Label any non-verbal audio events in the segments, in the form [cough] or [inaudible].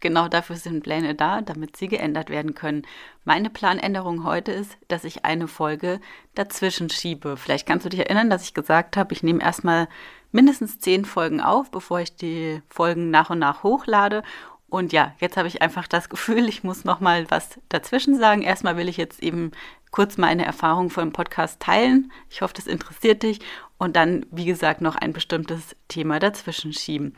Genau dafür sind Pläne da, damit sie geändert werden können. Meine Planänderung heute ist, dass ich eine Folge dazwischen schiebe. Vielleicht kannst du dich erinnern, dass ich gesagt habe, ich nehme erstmal mindestens zehn Folgen auf, bevor ich die Folgen nach und nach hochlade. Und ja, jetzt habe ich einfach das Gefühl, ich muss noch mal was dazwischen sagen. Erstmal will ich jetzt eben kurz meine Erfahrung vom Podcast teilen. Ich hoffe, das interessiert dich. Und dann, wie gesagt, noch ein bestimmtes Thema dazwischen schieben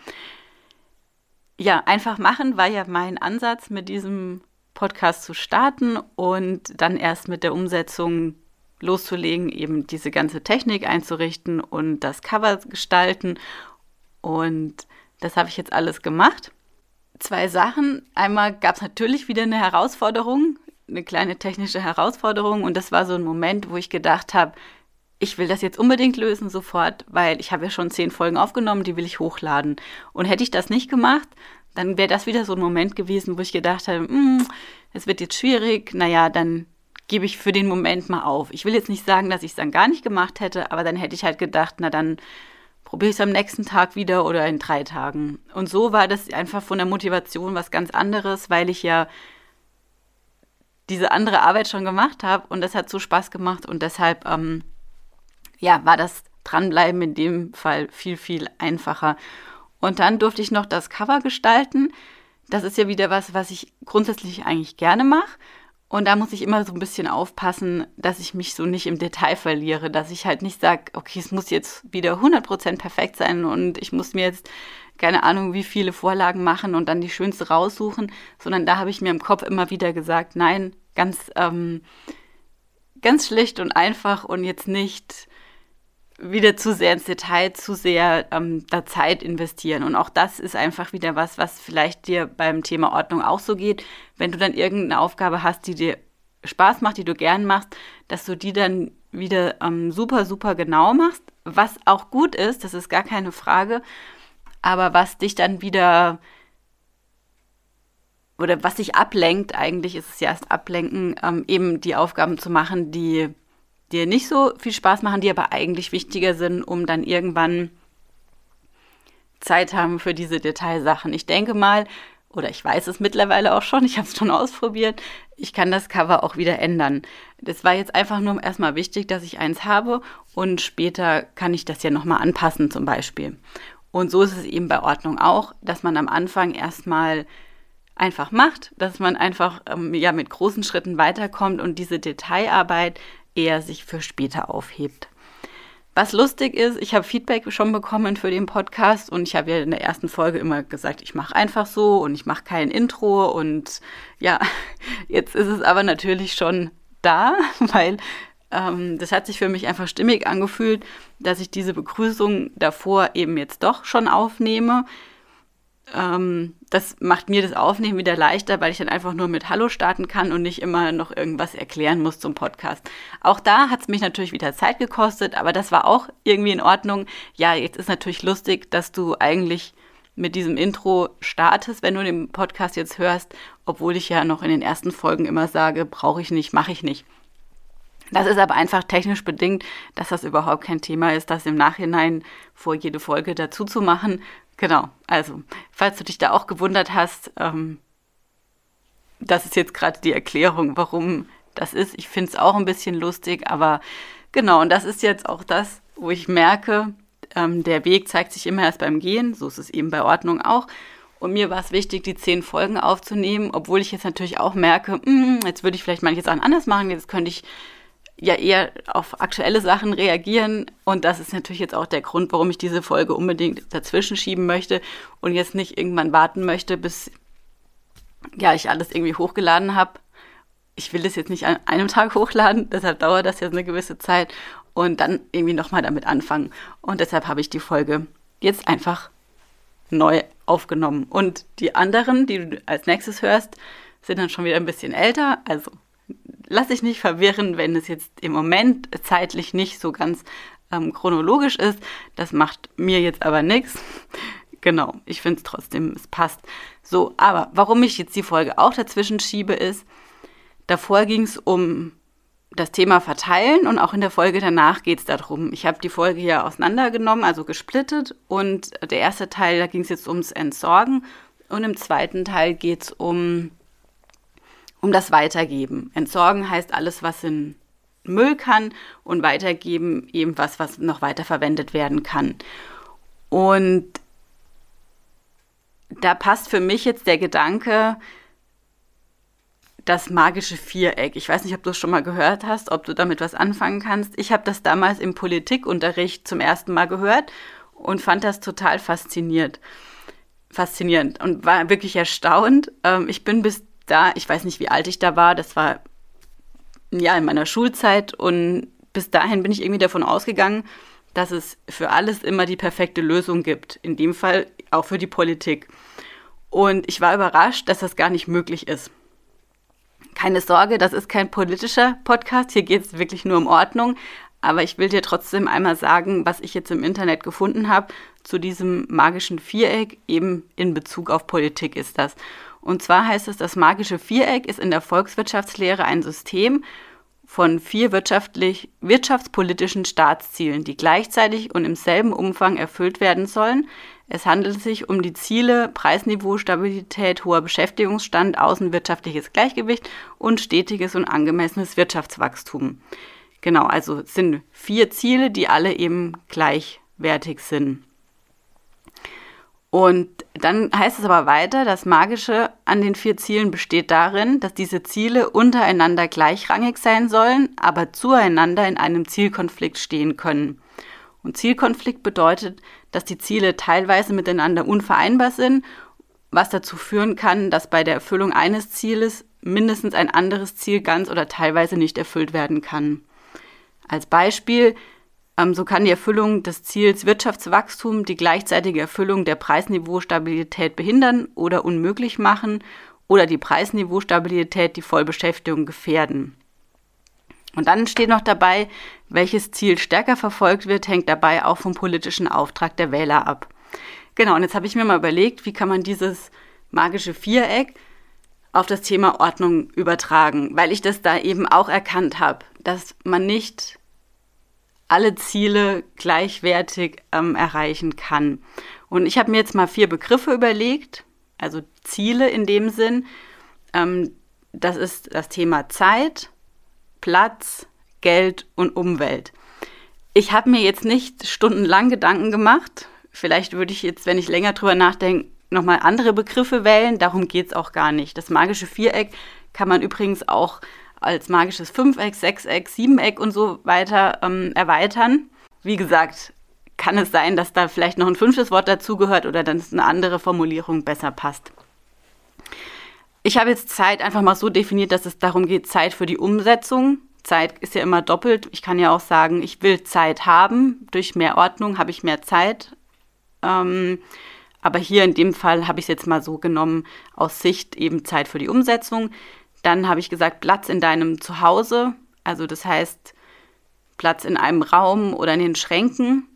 ja, einfach machen war ja mein Ansatz, mit diesem Podcast zu starten und dann erst mit der Umsetzung loszulegen, eben diese ganze Technik einzurichten und das Cover gestalten. Und das habe ich jetzt alles gemacht. Zwei Sachen. Einmal gab es natürlich wieder eine Herausforderung, eine kleine technische Herausforderung. Und das war so ein Moment, wo ich gedacht habe, ich will das jetzt unbedingt lösen sofort, weil ich habe ja schon zehn Folgen aufgenommen, die will ich hochladen. Und hätte ich das nicht gemacht, dann wäre das wieder so ein Moment gewesen, wo ich gedacht habe, hm, es wird jetzt schwierig, naja, dann gebe ich für den Moment mal auf. Ich will jetzt nicht sagen, dass ich es dann gar nicht gemacht hätte, aber dann hätte ich halt gedacht, na dann probiere ich es am nächsten Tag wieder oder in drei Tagen. Und so war das einfach von der Motivation was ganz anderes, weil ich ja diese andere Arbeit schon gemacht habe und das hat so Spaß gemacht und deshalb ähm, ja, war das Dranbleiben in dem Fall viel, viel einfacher. Und dann durfte ich noch das Cover gestalten. Das ist ja wieder was, was ich grundsätzlich eigentlich gerne mache. Und da muss ich immer so ein bisschen aufpassen, dass ich mich so nicht im Detail verliere, dass ich halt nicht sage, okay, es muss jetzt wieder 100% perfekt sein und ich muss mir jetzt keine Ahnung, wie viele Vorlagen machen und dann die schönste raussuchen, sondern da habe ich mir im Kopf immer wieder gesagt, nein, ganz, ähm, ganz schlicht und einfach und jetzt nicht wieder zu sehr ins Detail, zu sehr ähm, da Zeit investieren. Und auch das ist einfach wieder was, was vielleicht dir beim Thema Ordnung auch so geht. Wenn du dann irgendeine Aufgabe hast, die dir Spaß macht, die du gern machst, dass du die dann wieder ähm, super, super genau machst, was auch gut ist, das ist gar keine Frage, aber was dich dann wieder oder was dich ablenkt, eigentlich ist es ja erst ablenken, ähm, eben die Aufgaben zu machen, die dir nicht so viel Spaß machen, die aber eigentlich wichtiger sind, um dann irgendwann Zeit haben für diese Detailsachen. Ich denke mal, oder ich weiß es mittlerweile auch schon, ich habe es schon ausprobiert, ich kann das Cover auch wieder ändern. Das war jetzt einfach nur erstmal wichtig, dass ich eins habe und später kann ich das ja nochmal anpassen zum Beispiel. Und so ist es eben bei Ordnung auch, dass man am Anfang erstmal einfach macht, dass man einfach ähm, ja mit großen Schritten weiterkommt und diese Detailarbeit eher sich für später aufhebt. Was lustig ist, ich habe Feedback schon bekommen für den Podcast und ich habe ja in der ersten Folge immer gesagt, ich mache einfach so und ich mache kein Intro und ja, [laughs] jetzt ist es aber natürlich schon da, [laughs] weil ähm, das hat sich für mich einfach stimmig angefühlt, dass ich diese Begrüßung davor eben jetzt doch schon aufnehme ähm, das macht mir das Aufnehmen wieder leichter, weil ich dann einfach nur mit Hallo starten kann und nicht immer noch irgendwas erklären muss zum Podcast. Auch da hat es mich natürlich wieder Zeit gekostet, aber das war auch irgendwie in Ordnung. Ja, jetzt ist natürlich lustig, dass du eigentlich mit diesem Intro startest, wenn du den Podcast jetzt hörst, obwohl ich ja noch in den ersten Folgen immer sage, brauche ich nicht, mache ich nicht. Das ist aber einfach technisch bedingt, dass das überhaupt kein Thema ist, das im Nachhinein vor jede Folge dazu zu machen, Genau, also, falls du dich da auch gewundert hast, ähm, das ist jetzt gerade die Erklärung, warum das ist. Ich finde es auch ein bisschen lustig, aber genau, und das ist jetzt auch das, wo ich merke, ähm, der Weg zeigt sich immer erst beim Gehen, so ist es eben bei Ordnung auch. Und mir war es wichtig, die zehn Folgen aufzunehmen, obwohl ich jetzt natürlich auch merke, mh, hm, jetzt würde ich vielleicht manche Sachen anders machen, jetzt könnte ich ja eher auf aktuelle Sachen reagieren. Und das ist natürlich jetzt auch der Grund, warum ich diese Folge unbedingt dazwischen schieben möchte und jetzt nicht irgendwann warten möchte, bis ja, ich alles irgendwie hochgeladen habe. Ich will das jetzt nicht an einem Tag hochladen, deshalb dauert das jetzt eine gewisse Zeit und dann irgendwie nochmal damit anfangen. Und deshalb habe ich die Folge jetzt einfach neu aufgenommen. Und die anderen, die du als nächstes hörst, sind dann schon wieder ein bisschen älter. Also lass dich nicht verwirren, wenn es jetzt im Moment zeitlich nicht so ganz ähm, chronologisch ist. Das macht mir jetzt aber nichts. Genau, ich finde es trotzdem, es passt. So, aber warum ich jetzt die Folge auch dazwischen schiebe, ist, davor ging es um das Thema Verteilen und auch in der Folge danach geht es darum. Ich habe die Folge hier auseinandergenommen, also gesplittet und der erste Teil, da ging es jetzt ums Entsorgen und im zweiten Teil geht es um, um das Weitergeben. Entsorgen heißt alles, was in Müll kann und weitergeben eben was, was noch weiterverwendet werden kann. Und da passt für mich jetzt der Gedanke, das magische Viereck. Ich weiß nicht, ob du es schon mal gehört hast, ob du damit was anfangen kannst. Ich habe das damals im Politikunterricht zum ersten Mal gehört und fand das total fasziniert. Faszinierend und war wirklich erstaunt. Ähm, ich bin bis da, ich weiß nicht, wie alt ich da war, das war ja in meiner Schulzeit und bis dahin bin ich irgendwie davon ausgegangen, dass es für alles immer die perfekte Lösung gibt. In dem Fall auch für die Politik. Und ich war überrascht, dass das gar nicht möglich ist. Keine Sorge, das ist kein politischer Podcast. Hier geht es wirklich nur um Ordnung. Aber ich will dir trotzdem einmal sagen, was ich jetzt im Internet gefunden habe zu diesem magischen Viereck, eben in Bezug auf Politik ist das. Und zwar heißt es, das magische Viereck ist in der Volkswirtschaftslehre ein System, von vier wirtschaftlich, wirtschaftspolitischen Staatszielen, die gleichzeitig und im selben Umfang erfüllt werden sollen. Es handelt sich um die Ziele Preisniveau, Stabilität, hoher Beschäftigungsstand, außenwirtschaftliches Gleichgewicht und stetiges und angemessenes Wirtschaftswachstum. Genau, also sind vier Ziele, die alle eben gleichwertig sind. Und dann heißt es aber weiter, das Magische an den vier Zielen besteht darin, dass diese Ziele untereinander gleichrangig sein sollen, aber zueinander in einem Zielkonflikt stehen können. Und Zielkonflikt bedeutet, dass die Ziele teilweise miteinander unvereinbar sind, was dazu führen kann, dass bei der Erfüllung eines Zieles mindestens ein anderes Ziel ganz oder teilweise nicht erfüllt werden kann. Als Beispiel, so kann die Erfüllung des Ziels Wirtschaftswachstum die gleichzeitige Erfüllung der Preisniveaustabilität behindern oder unmöglich machen oder die Preisniveaustabilität die Vollbeschäftigung gefährden. Und dann steht noch dabei, welches Ziel stärker verfolgt wird, hängt dabei auch vom politischen Auftrag der Wähler ab. Genau, und jetzt habe ich mir mal überlegt, wie kann man dieses magische Viereck auf das Thema Ordnung übertragen, weil ich das da eben auch erkannt habe, dass man nicht alle Ziele gleichwertig ähm, erreichen kann. Und ich habe mir jetzt mal vier Begriffe überlegt, also Ziele in dem Sinn. Ähm, das ist das Thema Zeit, Platz, Geld und Umwelt. Ich habe mir jetzt nicht stundenlang Gedanken gemacht. Vielleicht würde ich jetzt, wenn ich länger drüber nachdenke, nochmal andere Begriffe wählen. Darum geht es auch gar nicht. Das magische Viereck kann man übrigens auch als magisches Fünfeck, Sechseck, Siebeneck und so weiter ähm, erweitern. Wie gesagt, kann es sein, dass da vielleicht noch ein fünftes Wort dazugehört oder dann eine andere Formulierung besser passt. Ich habe jetzt Zeit einfach mal so definiert, dass es darum geht, Zeit für die Umsetzung. Zeit ist ja immer doppelt. Ich kann ja auch sagen, ich will Zeit haben. Durch mehr Ordnung habe ich mehr Zeit. Ähm, aber hier in dem Fall habe ich es jetzt mal so genommen, aus Sicht eben Zeit für die Umsetzung. Dann habe ich gesagt, Platz in deinem Zuhause. Also das heißt, Platz in einem Raum oder in den Schränken.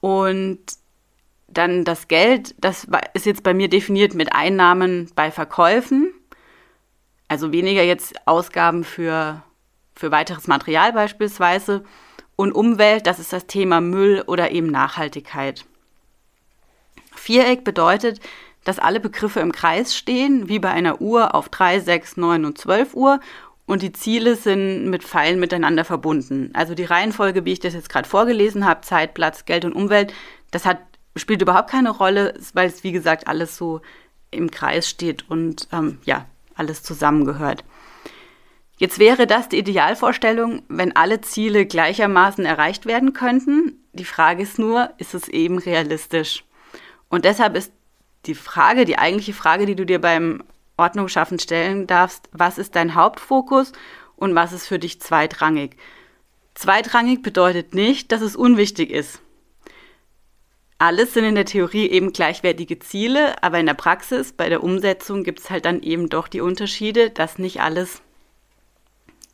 Und dann das Geld, das ist jetzt bei mir definiert mit Einnahmen bei Verkäufen. Also weniger jetzt Ausgaben für, für weiteres Material beispielsweise. Und Umwelt, das ist das Thema Müll oder eben Nachhaltigkeit. Viereck bedeutet, dass alle Begriffe im Kreis stehen, wie bei einer Uhr auf 3, 6, 9 und 12 Uhr und die Ziele sind mit Pfeilen miteinander verbunden. Also die Reihenfolge, wie ich das jetzt gerade vorgelesen habe, Zeit, Platz, Geld und Umwelt, das hat, spielt überhaupt keine Rolle, weil es wie gesagt alles so im Kreis steht und ähm, ja, alles zusammengehört. Jetzt wäre das die Idealvorstellung, wenn alle Ziele gleichermaßen erreicht werden könnten. Die Frage ist nur, ist es eben realistisch? Und deshalb ist die Frage, die eigentliche Frage, die du dir beim Ordnung schaffen stellen darfst, was ist dein Hauptfokus und was ist für dich zweitrangig? Zweitrangig bedeutet nicht, dass es unwichtig ist. alles sind in der Theorie eben gleichwertige Ziele, aber in der Praxis, bei der Umsetzung gibt es halt dann eben doch die Unterschiede, dass nicht alles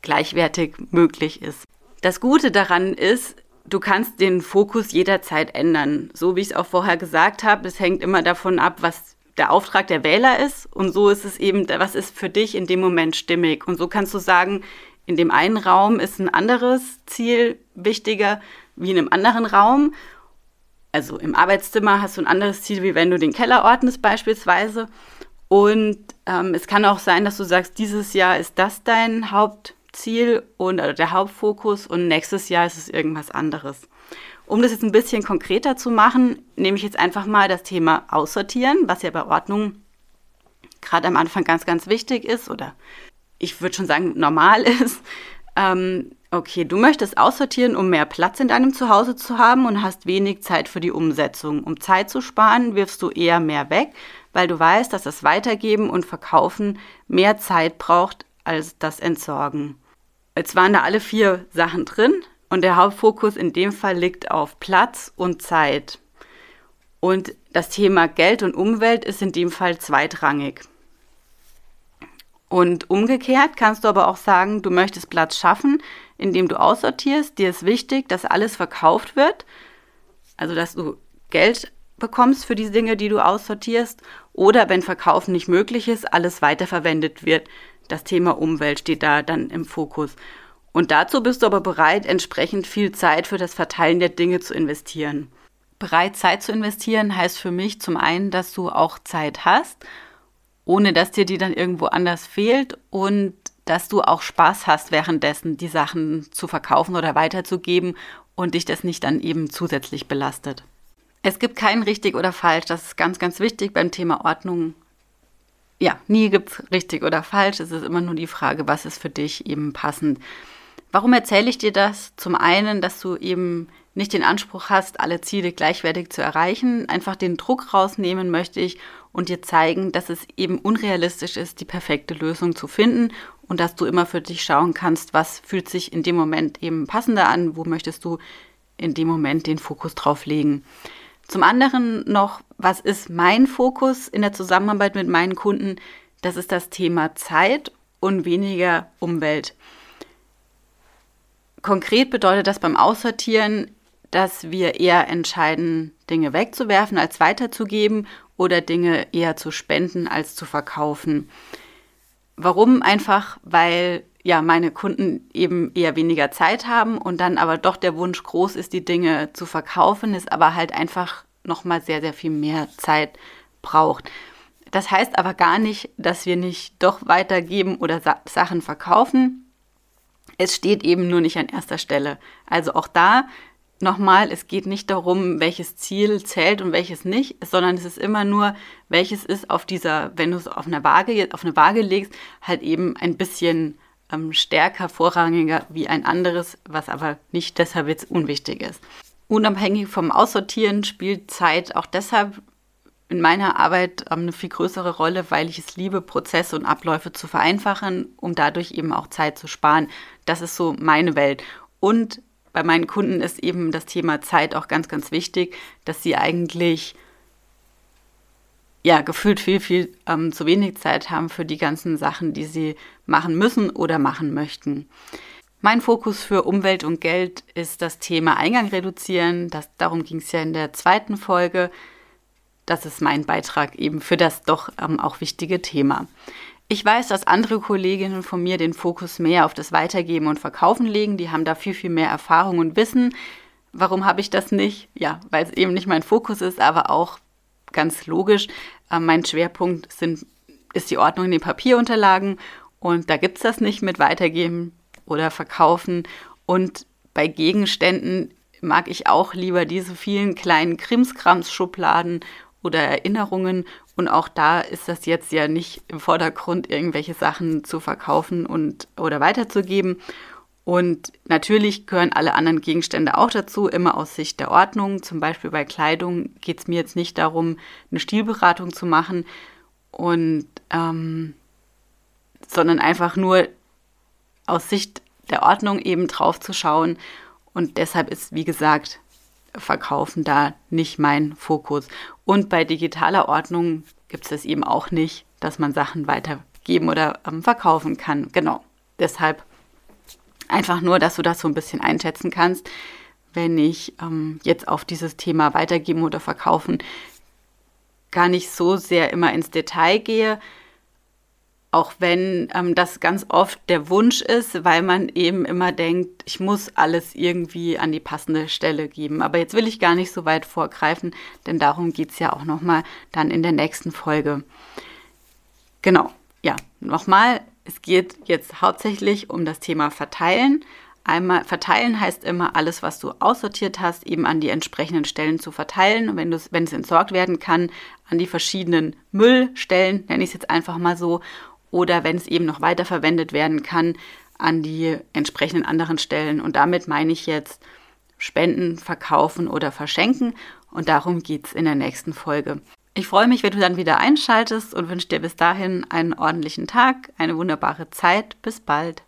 gleichwertig möglich ist. Das Gute daran ist, du kannst den Fokus jederzeit ändern. So wie ich es auch vorher gesagt habe, es hängt immer davon ab, was der Auftrag der Wähler ist. Und so ist es eben, was ist für dich in dem Moment stimmig. Und so kannst du sagen, in dem einen Raum ist ein anderes Ziel wichtiger wie in einem anderen Raum. Also im Arbeitszimmer hast du ein anderes Ziel, wie wenn du den Keller ordnest beispielsweise. Und ähm, es kann auch sein, dass du sagst, dieses Jahr ist das dein Hauptziel und oder der Hauptfokus und nächstes Jahr ist es irgendwas anderes. Um das jetzt ein bisschen konkreter zu machen, nehme ich jetzt einfach mal das Thema Aussortieren, was ja bei Ordnung gerade am Anfang ganz, ganz wichtig ist oder ich würde schon sagen normal [laughs] ist. Ähm, okay, du möchtest aussortieren, um mehr Platz in deinem Zuhause zu haben und hast wenig Zeit für die Umsetzung. Um Zeit zu sparen, wirfst du eher mehr weg, weil du weißt, dass das Weitergeben und Verkaufen mehr Zeit braucht als das Entsorgen. Jetzt waren da alle vier Sachen drin. Und der Hauptfokus in dem Fall liegt auf Platz und Zeit. Und das Thema Geld und Umwelt ist in dem Fall zweitrangig. Und umgekehrt kannst du aber auch sagen, du möchtest Platz schaffen, indem du aussortierst. Dir ist wichtig, dass alles verkauft wird, also dass du Geld bekommst für die Dinge, die du aussortierst. Oder wenn Verkaufen nicht möglich ist, alles weiterverwendet wird. Das Thema Umwelt steht da dann im Fokus. Und dazu bist du aber bereit, entsprechend viel Zeit für das Verteilen der Dinge zu investieren. Bereit Zeit zu investieren heißt für mich zum einen, dass du auch Zeit hast, ohne dass dir die dann irgendwo anders fehlt und dass du auch Spaß hast, währenddessen die Sachen zu verkaufen oder weiterzugeben und dich das nicht dann eben zusätzlich belastet. Es gibt kein richtig oder falsch, das ist ganz, ganz wichtig beim Thema Ordnung. Ja, nie gibt es richtig oder falsch, es ist immer nur die Frage, was ist für dich eben passend. Warum erzähle ich dir das? Zum einen, dass du eben nicht den Anspruch hast, alle Ziele gleichwertig zu erreichen. Einfach den Druck rausnehmen möchte ich und dir zeigen, dass es eben unrealistisch ist, die perfekte Lösung zu finden und dass du immer für dich schauen kannst, was fühlt sich in dem Moment eben passender an, wo möchtest du in dem Moment den Fokus drauf legen. Zum anderen noch, was ist mein Fokus in der Zusammenarbeit mit meinen Kunden? Das ist das Thema Zeit und weniger Umwelt. Konkret bedeutet das beim Aussortieren, dass wir eher entscheiden, Dinge wegzuwerfen als weiterzugeben oder Dinge eher zu spenden als zu verkaufen. Warum? Einfach, weil ja meine Kunden eben eher weniger Zeit haben und dann aber doch der Wunsch groß ist, die Dinge zu verkaufen, ist aber halt einfach noch mal sehr sehr viel mehr Zeit braucht. Das heißt aber gar nicht, dass wir nicht doch weitergeben oder Sa Sachen verkaufen. Es steht eben nur nicht an erster Stelle. Also auch da nochmal, es geht nicht darum, welches Ziel zählt und welches nicht, sondern es ist immer nur, welches ist auf dieser, wenn du es auf eine Waage, auf eine Waage legst, halt eben ein bisschen ähm, stärker, vorrangiger wie ein anderes, was aber nicht deshalb jetzt unwichtig ist. Unabhängig vom Aussortieren spielt Zeit auch deshalb in meiner Arbeit ähm, eine viel größere Rolle, weil ich es liebe, Prozesse und Abläufe zu vereinfachen, um dadurch eben auch Zeit zu sparen. Das ist so meine Welt. Und bei meinen Kunden ist eben das Thema Zeit auch ganz, ganz wichtig, dass sie eigentlich ja gefühlt viel, viel ähm, zu wenig Zeit haben für die ganzen Sachen, die sie machen müssen oder machen möchten. Mein Fokus für Umwelt und Geld ist das Thema Eingang reduzieren. Das, darum ging es ja in der zweiten Folge das ist mein Beitrag eben für das doch ähm, auch wichtige Thema. Ich weiß, dass andere Kolleginnen von mir den Fokus mehr auf das Weitergeben und Verkaufen legen. Die haben da viel, viel mehr Erfahrung und Wissen. Warum habe ich das nicht? Ja, weil es eben nicht mein Fokus ist, aber auch ganz logisch. Äh, mein Schwerpunkt sind, ist die Ordnung in den Papierunterlagen und da gibt es das nicht mit Weitergeben oder Verkaufen. Und bei Gegenständen mag ich auch lieber diese vielen kleinen Krimskrams-Schubladen oder Erinnerungen. Und auch da ist das jetzt ja nicht im Vordergrund, irgendwelche Sachen zu verkaufen und oder weiterzugeben. Und natürlich gehören alle anderen Gegenstände auch dazu, immer aus Sicht der Ordnung. Zum Beispiel bei Kleidung geht es mir jetzt nicht darum, eine Stilberatung zu machen und ähm, sondern einfach nur aus Sicht der Ordnung eben drauf zu schauen. Und deshalb ist, wie gesagt, Verkaufen da nicht mein Fokus. Und bei digitaler Ordnung gibt es das eben auch nicht, dass man Sachen weitergeben oder ähm, verkaufen kann. Genau. Deshalb einfach nur, dass du das so ein bisschen einschätzen kannst, wenn ich ähm, jetzt auf dieses Thema weitergeben oder verkaufen gar nicht so sehr immer ins Detail gehe, auch wenn ähm, das ganz oft der Wunsch ist, weil man eben immer denkt, ich muss alles irgendwie an die passende Stelle geben. Aber jetzt will ich gar nicht so weit vorgreifen, denn darum geht es ja auch nochmal dann in der nächsten Folge. Genau, ja, nochmal, es geht jetzt hauptsächlich um das Thema Verteilen. Einmal verteilen heißt immer, alles, was du aussortiert hast, eben an die entsprechenden Stellen zu verteilen. Und wenn, wenn es entsorgt werden kann, an die verschiedenen Müllstellen, nenne ich es jetzt einfach mal so, oder wenn es eben noch weiterverwendet werden kann, an die entsprechenden anderen Stellen. Und damit meine ich jetzt spenden, verkaufen oder verschenken. Und darum geht es in der nächsten Folge. Ich freue mich, wenn du dann wieder einschaltest und wünsche dir bis dahin einen ordentlichen Tag, eine wunderbare Zeit. Bis bald.